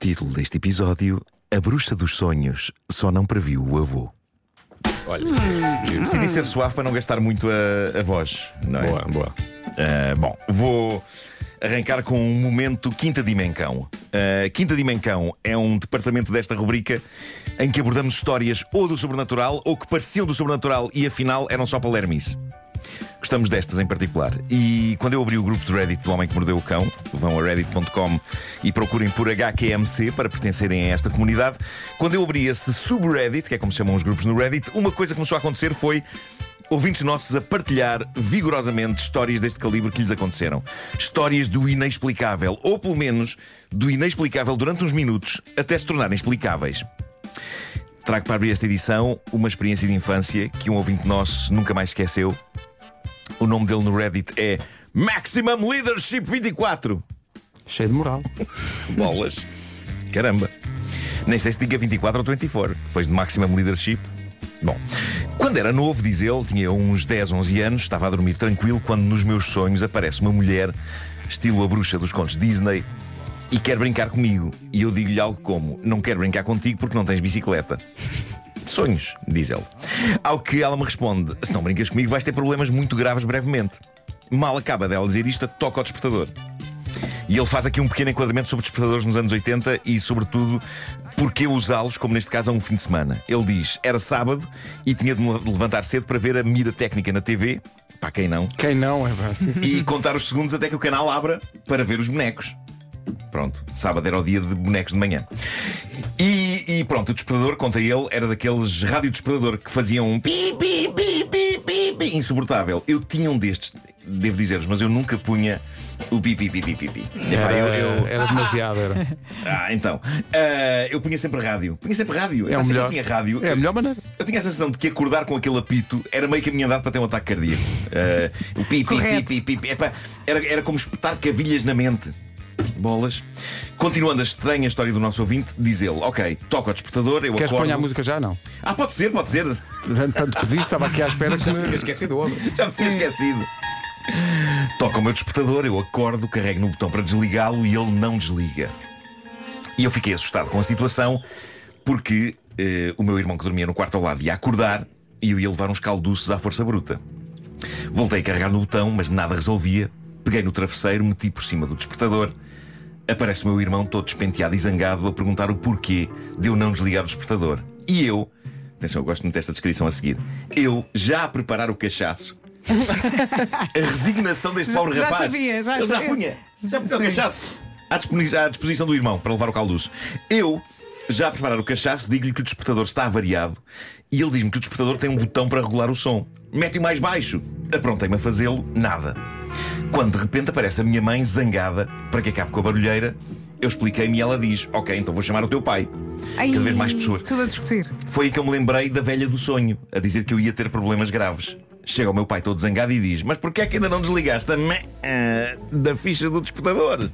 Título deste episódio: A Bruxa dos Sonhos só não previu o avô. Olha, Decidi ser suave para não gastar muito a, a voz, não é? boa, boa. Ah, bom, vou arrancar com um momento Quinta Dimencão. Ah, Quinta Dimencão é um departamento desta rubrica em que abordamos histórias ou do sobrenatural ou que pareciam do sobrenatural e afinal eram só palermice. Gostamos destas em particular. E quando eu abri o grupo de Reddit do Homem que Mordeu o Cão, vão a reddit.com e procurem por HQMC para pertencerem a esta comunidade. Quando eu abri esse subreddit, que é como se chamam os grupos no Reddit, uma coisa que começou a acontecer foi ouvintes nossos a partilhar vigorosamente histórias deste calibre que lhes aconteceram. Histórias do inexplicável, ou pelo menos do inexplicável durante uns minutos, até se tornarem explicáveis. Trago para abrir esta edição uma experiência de infância que um ouvinte nosso nunca mais esqueceu. O nome dele no Reddit é Maximum Leadership 24. Cheio de moral. Bolas. Caramba. Nem sei se diga 24 ou 24, depois de Maximum Leadership. Bom, quando era novo, diz ele, tinha uns 10, 11 anos, estava a dormir tranquilo quando nos meus sonhos aparece uma mulher, estilo a bruxa dos contos Disney, e quer brincar comigo. E eu digo-lhe algo como: Não quero brincar contigo porque não tens bicicleta. Sonhos, diz ele. Ao que ela me responde: Se não brincas comigo, vais ter problemas muito graves brevemente. Mal acaba dela dizer isto, toca ao despertador. E ele faz aqui um pequeno enquadramento sobre despertadores nos anos 80 e, sobretudo, porque usá-los, como neste caso, a um fim de semana. Ele diz: era sábado e tinha de me levantar cedo para ver a mira técnica na TV. Para quem não. Quem não é assim. E contar os segundos até que o canal abra para ver os bonecos. Pronto, sábado era o dia de bonecos de manhã. E, e pronto, o despertador, conta ele, era daqueles rádio despertador que faziam um pi, pi, pi, pi, pi, pi, insuportável. Eu tinha um destes, devo dizer-vos, mas eu nunca punha o pi, pi, pi, pi, pi, pi. Epá, eu- eu- Era demasiado, era. Ah, então. Ah, eu punha sempre rádio. Punha sempre rádio. É sempre melhor. que tinha rádio. É a melhor maneira. Eu tinha a sensação de que acordar com aquele apito era meio caminho andado para ter um ataque cardíaco. Ah, o pi, pi, pi, pi, pi, pi. Epá, era, era como espetar cavilhas na mente. Bolas. Continuando a estranha história do nosso ouvinte, diz ele: Ok, toca o despertador, eu Queres acordo. pôr a música já? Não. Ah, pode ser, pode ser. Tanto pediste, estava aqui à espera que. Já se tinha esquecido o homem. Já me tinha esquecido. Toca o meu despertador, eu acordo, carrego no botão para desligá-lo e ele não desliga. E eu fiquei assustado com a situação porque eh, o meu irmão que dormia no quarto ao lado ia acordar e eu ia levar uns calduços à força bruta. Voltei a carregar no botão, mas nada resolvia. Peguei no travesseiro, meti por cima do despertador. Aparece o meu irmão todo despenteado e zangado a perguntar o porquê de eu não desligar o despertador. E eu, atenção, eu gosto muito desta descrição a seguir. Eu, já a preparar o cachaço, a resignação deste Já- pobre já rapaz. sabia, já Ele já sabia. punha, já punha o cachaço à disposição, à disposição do irmão para levar o calduço. Eu, já a preparar o cachaço, digo-lhe que o despertador está avariado e ele diz-me que o despertador tem um botão para regular o som. Mete-o mais baixo. Aprontei-me a fazê-lo, nada. Quando de repente aparece a minha mãe zangada para que acabe com a barulheira, eu expliquei-me e ela diz: Ok, então vou chamar o teu pai. Ai, Cada vez mais pessoas. Tudo a discutir. Foi aí que eu me lembrei da velha do sonho, a dizer que eu ia ter problemas graves. Chega o meu pai todo zangado e diz: Mas porquê é que ainda não desligaste a mé ah, da ficha do despertador?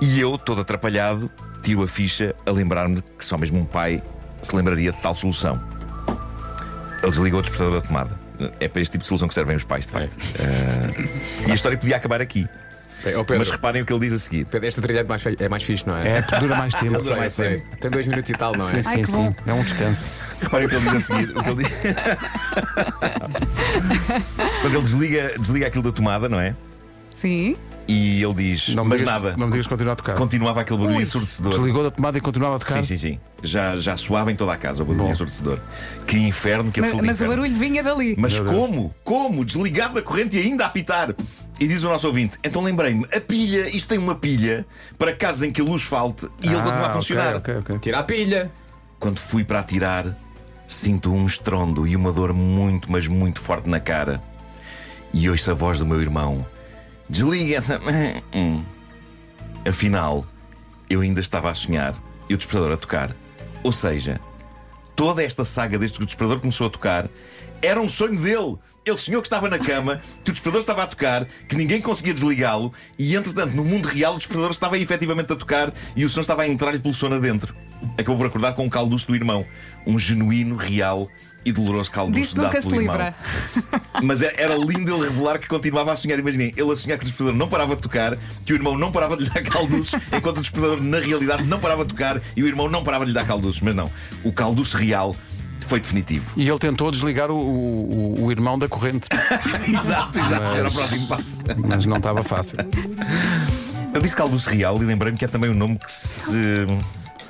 E eu, todo atrapalhado, tiro a ficha a lembrar-me que só mesmo um pai se lembraria de tal solução. Ele desligou o despertador da tomada. É para este tipo de solução que servem os pais, de facto. Ah, e a história podia acabar aqui. É, Pedro, Mas reparem o que ele diz a seguir. Pedro, esta trilha é mais, é mais fixe, não é? É, dura mais tempo. Sei, eu sei. Tem dois minutos e tal, não é? Sim, Ai, sim, que sim. bom. É um descanso. Reparem o que ele diz a seguir. O que ele diz... Quando ele desliga, desliga aquilo da tomada, não é? Sim. E ele diz: Não me Mas digas, nada. Não me digas que continua a tocar. Continuava aquele barulho Ui. ensurdecedor. Desligou da tomada e continuava a tocar. Sim, sim, sim. Já, já soava em toda a casa o barulho Bom. ensurdecedor. Que inferno, que Mas, absoluto mas o inferno. barulho vinha dali. Mas Meu Deus. como? Como? Desligado da corrente e ainda a apitar. E diz o nosso ouvinte: Então lembrei-me, a pilha, isto tem uma pilha para casos em que a luz falte e ele Ah, continua a ok, funcionar. ok, ok. Tira a pilha. Quando fui para atirar, sinto um estrondo e uma dor muito, mas muito forte na cara. E ouço a voz do meu irmão: Desliga essa. Hum. Afinal, eu ainda estava a sonhar e o despertador a tocar. Ou seja, toda esta saga desde que o despertador começou a tocar era um sonho dele. Ele sonhou que estava na cama, que o despertador estava a tocar, que ninguém conseguia desligá-lo, e entretanto, no mundo real, o despertador estava efetivamente a tocar e o som estava a entrar-lhe pelo sono adentro. Acabou por acordar com um calduço do irmão. Um genuíno, real e doloroso calduço Disso dado nunca se pelo irmão. livra. Mas é- era lindo ele revelar que continuava a sonhar. Imaginem, ele a sonhar que o despertador não parava de tocar, que o irmão não parava de lhe dar calduços, enquanto o despertador, na realidade, não parava de tocar e o irmão não parava de lhe dar calduços. Mas não, o calduço real foi definitivo. E ele tentou desligar o, o, o irmão da corrente, exato, exato. Era o próximo passo. mas não estava fácil. Eu disse calduço real e lembrei-me que é também um nome que se.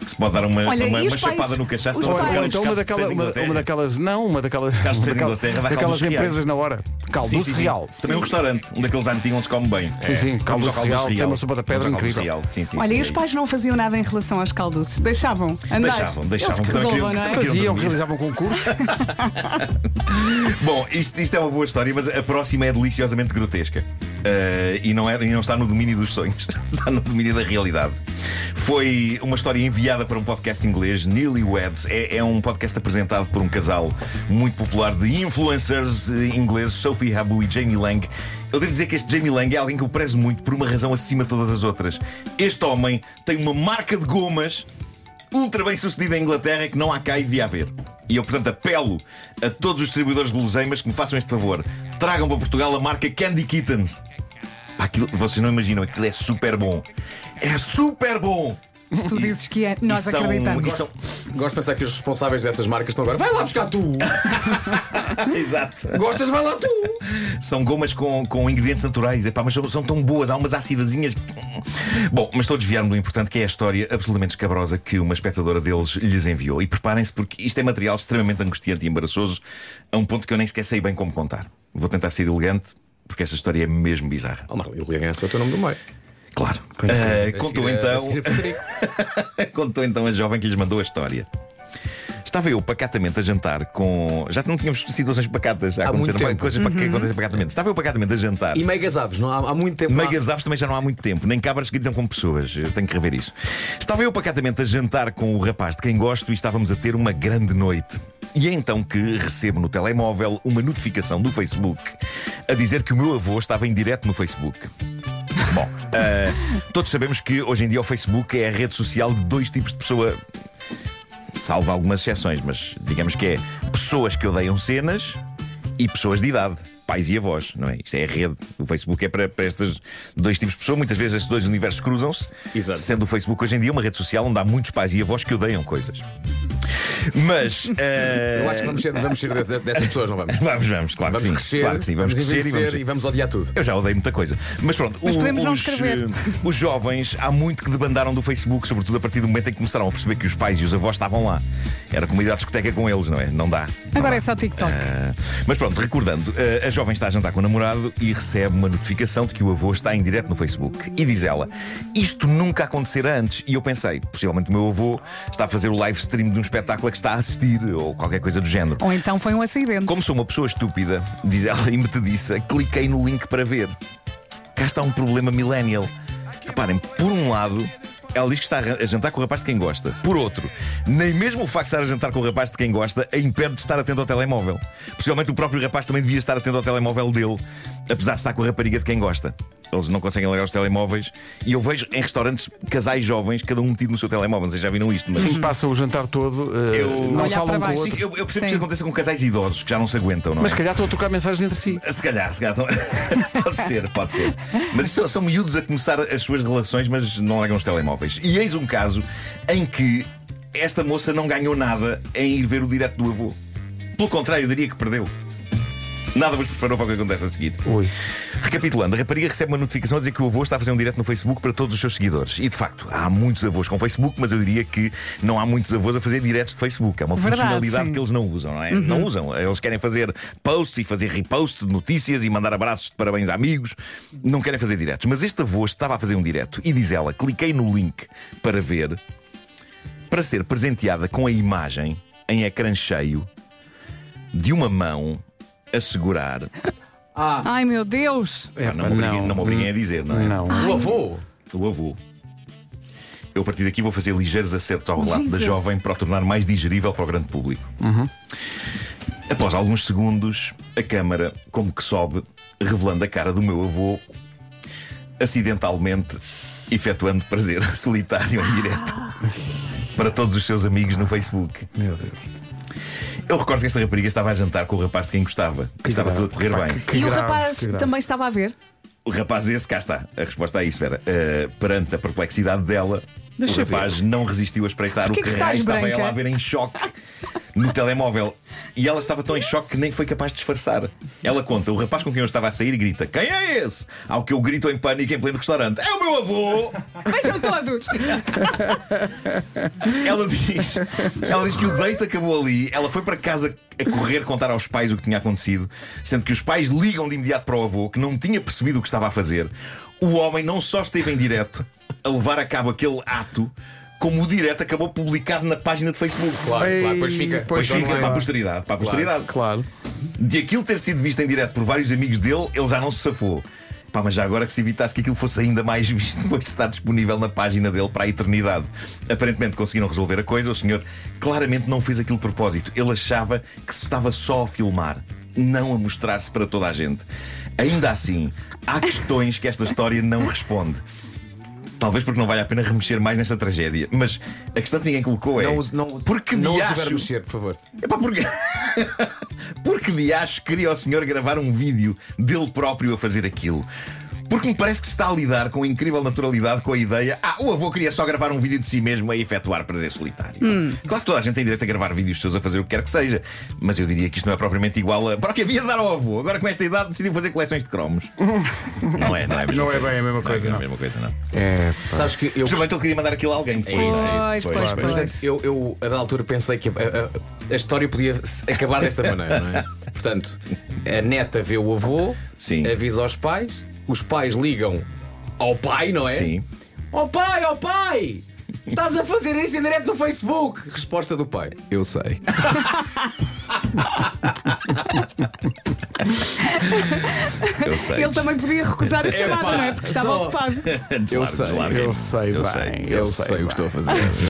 que se pode dar uma, Olha, uma, uma pais- chapada no cachaço. é? Ou então uma, daquela, uma, uma daquelas. Não, uma daquelas. De daquela- daquelas empresas na hora. Sim, Calduço sim, sim. real. Também um restaurante, um daqueles antigos onde se come bem. Sim, sim, vamos ao calduço real, tem uma sopa da pedra incrível. real. Sim, sim, Olha, sim, e é os pais não faziam nada em relação aos calduços? Deixavam andar? Deixavam, deixavam, Eles resolvam, não é? Faziam, realizavam concursos. Bom, isto, isto é uma boa história, mas a próxima é deliciosamente grotesca. Eh, e, não é, e não está no domínio dos sonhos, está no domínio da realidade. Foi uma história enviada para um podcast inglês, Newlyweds. É, é um podcast apresentado por um casal muito popular de influencers eh, ingleses, Sophie Habu e Jamie Lang. Eu devo dizer que este Jamie Lang é alguém que eu prezo muito por uma razão acima de todas as outras. Este homem tem uma marca de gomas ultra bem sucedida em Inglaterra que não há cá e devia haver. E eu, portanto, apelo a todos os distribuidores de guloseimas que me façam este favor. Tragam para Portugal a marca Candy Kittens. Aquilo- vocês não imaginam, aquilo é super bom. É super bom! Se tu dizes que é, nós E são- acreditamos. e são- Gosto de pensar que os responsáveis dessas marcas estão agora. Vai lá buscar tu! Exato. Gostas, vai lá tu! São gomas com, com ingredientes naturais, epá, mas são, são tão boas, há umas acidazinhas. Bom, mas estou a desviar-me do importante que é a história absolutamente escabrosa que uma espectadora deles lhes enviou. E preparem-se porque isto é material extremamente angustiante e embaraçoso, a um ponto que eu nem sequer sei bem como contar. Vou tentar ser elegante, porque esta história é mesmo bizarra. Oh, Marlon, Elegância é o teu nome do meio. Claro. Pois A contou então. Contou então a jovem que lhes mandou a história. Estava eu pacatamente a jantar com. Já não tínhamos situações pacatas a acontecer, coisas pa- que acontecem pacatamente. Estava eu pacatamente a jantar. E megas aves, não há, há muito tempo. há- Megas aves também já não há muito tempo, nem cabras que gritam como pessoas. Eu tenho que rever isso. Estava eu pacatamente a jantar com o rapaz de quem gosto e estávamos a ter uma grande noite. E é então que recebo no telemóvel uma notificação do Facebook a dizer que o meu avô estava em direto no Facebook. Ah, todos sabemos que hoje em dia o Facebook é a rede social de dois tipos de pessoa. Salvo algumas exceções, mas digamos que é pessoas que odeiam cenas e pessoas de idade. Pais e avós, não é? Isto é a rede. O Facebook é para, para estes dois tipos de pessoas. Muitas vezes estes dois universos cruzam-se. Sendo o Facebook hoje em dia uma rede social onde há muitos pais e avós que odeiam coisas. Mas. eh, Eu acho que vamos ser, vamos ser de- de- dessas pessoas, não vamos? Vamos, vamos, claro Vamos que sim. crescer, claro que sim. Vamos, crescer e vamos. e vamos odiar tudo. Eu já odeio muita coisa. Mas pronto, Mas podemos não os, escrever. eh, os jovens há muito que debandaram do Facebook, sobretudo a partir do momento em que começaram a perceber que os pais e os avós estavam lá. Era como ir à discoteca com eles, não é? Não dá. Agora é só TikTok. Ah, mas pronto, recordando, ah, a jovem está a jantar com o namorado e recebe uma notificação de que o avô está em direto no Facebook. E diz ela: Isto nunca acontecera antes. E eu pensei, possivelmente o meu avô está a fazer o live stream de um espetáculo a que está a assistir, ou qualquer coisa do género. Ou então foi um acidente. Como sou uma pessoa estúpida, diz ela e metediça, cliquei no link para ver. Cá está um problema millennial. Reparem, por um lado, ela diz que está a jantar com o rapaz de quem gosta. Por outro, nem mesmo o facto de estar a jantar com o rapaz de quem gosta a impede de estar atento ao telemóvel. Possivelmente o próprio rapaz também devia estar atento ao telemóvel dele, apesar de estar com a rapariga de quem gosta. Eles não conseguem largar os telemóveis. E eu vejo em restaurantes casais jovens, cada um metido no seu telemóvel. Vocês já viram isto, mas. Sim, passa o jantar todo, eh, Eu- não falam com o Sim, outro. eu, eu percebo que Sim. isso aconteça com casais idosos que já não se aguentam, não é? Mas se calhar estão a trocar mensagens entre si. Se calhar, se calhar. pode ser, pode ser. Mas isso são miúdos a começar as suas relações, mas não largam os telemóveis. E eis um caso em que esta moça não ganhou nada em ir ver o direto do avô. Pelo contrário, eu diria que perdeu. Nada vos preparou para o que acontece a seguir. Ui. Recapitulando, a rapariga recebe uma notificação a dizer que o avô está a fazer um direto no Facebook para todos os seus seguidores. E de facto, há muitos avós com Facebook, mas eu diria que não há muitos avós a fazer diretos de Facebook. É uma Verdade, funcionalidade sim. que eles não usam, não é? Não usam. Eles querem fazer posts e fazer reposts de notícias e mandar abraços de parabéns a amigos. Não querem fazer diretos. Mas este avô estava a fazer um direto e diz ela: cliquei no link para ver, para ser presenteada com a imagem em ecrã cheio de uma mão a segurar. Ai meu Deus! Ah, não, me obriguem, não me obriguem a dizer, não é? Não. O avô! O avô. Eu a partir daqui vou fazer ligeiros acertos ao relato da Jesus. jovem para o tornar mais digerível para o grande público. Após alguns segundos, a câmara, como que sobe, revelando a cara do meu avô, acidentalmente efetuando prazer solitário em direto para todos os seus amigos no Facebook. Meu Deus. Eu recordo que esta rapariga estava a jantar com o rapaz de quem gostava, que estava grave. tudo a correr bem. que e o grave, rapaz que grave. também estava a ver. O rapaz esse, cá está, a resposta a isso, Vera. Uh, perante a perplexidade dela, Deixa o rapaz não resistiu a espreitar Porquê o que que estava branca? ela a ver em choque no telemóvel. E ela estava tão em choque que nem foi capaz de disfarçar. Ela conta, o rapaz com quem eu estava a sair e grita: Quem é esse? Ao que eu grito em pânico em pleno restaurante: É o meu avô! Vejam todos! Ela diz, ela diz que o date acabou ali. Ela foi para casa a correr contar aos pais o que tinha acontecido, sendo que os pais ligam de imediato para o avô, que não tinha percebido o que estava a fazer. O homem não só esteve em direto a levar a cabo aquele ato, como o direto acabou publicado na página de Facebook. Claro, Ei, claro, depois fica. pois Pois fica online. para a posteridade, para a posteridade. Claro. De aquilo ter sido visto em direto por vários amigos dele, ele já não se safou. Pá, mas já agora que se evitasse que aquilo fosse ainda mais visto depois de estar disponível na página dele para a eternidade. Aparentemente conseguiram resolver a coisa. O senhor claramente não fez aquilo de propósito. Ele achava que se estava só a filmar, não a mostrar-se para toda a gente. Ainda assim, há questões que esta história não responde. Talvez porque não vale a pena remexer mais nesta tragédia. Mas a questão que ninguém colocou é. Não use, não use, Porque não use diacho- verbo mexer, por favor. Epá, porque. porque de acho queria o senhor gravar um vídeo dele próprio a fazer aquilo? Porque me parece que se está a lidar com incrível naturalidade com a ideia. Ah, o avô queria só gravar um vídeo de si mesmo a efetuar prazer solitário. Claro que toda a gente tem direito a gravar vídeos seus a fazer o que quer que seja. Mas eu diria que isto não é propriamente igual a. Para o que havia de dar ao avô? Agora com esta idade decidiu fazer coleções de cromos. Não é, não é mesma Não é bem a mesma coisa, Não é a mesma coisa, não. É. Sabes que eu. Principalmente ele queria mandar aquilo a alguém. depois, É isso, não é Pois, pois, Pois, pois. Eu, eu, a da altura, pensei que a, a- a história podia acabar desta maneira, não é? Portanto, a neta vê o avô, Sim. avisa aos pais, os pais ligam ao pai, não é? Sim. Ó pai, ó pai! Estás a fazer isso em direto no Facebook? Resposta do pai: Eu sei. Eu sei. Ele também podia recusar a chamada, não é? Porque estava só- ocupado. Eu sei. Eu sei Eu bem. sei. Eu sei o que estou a fazer.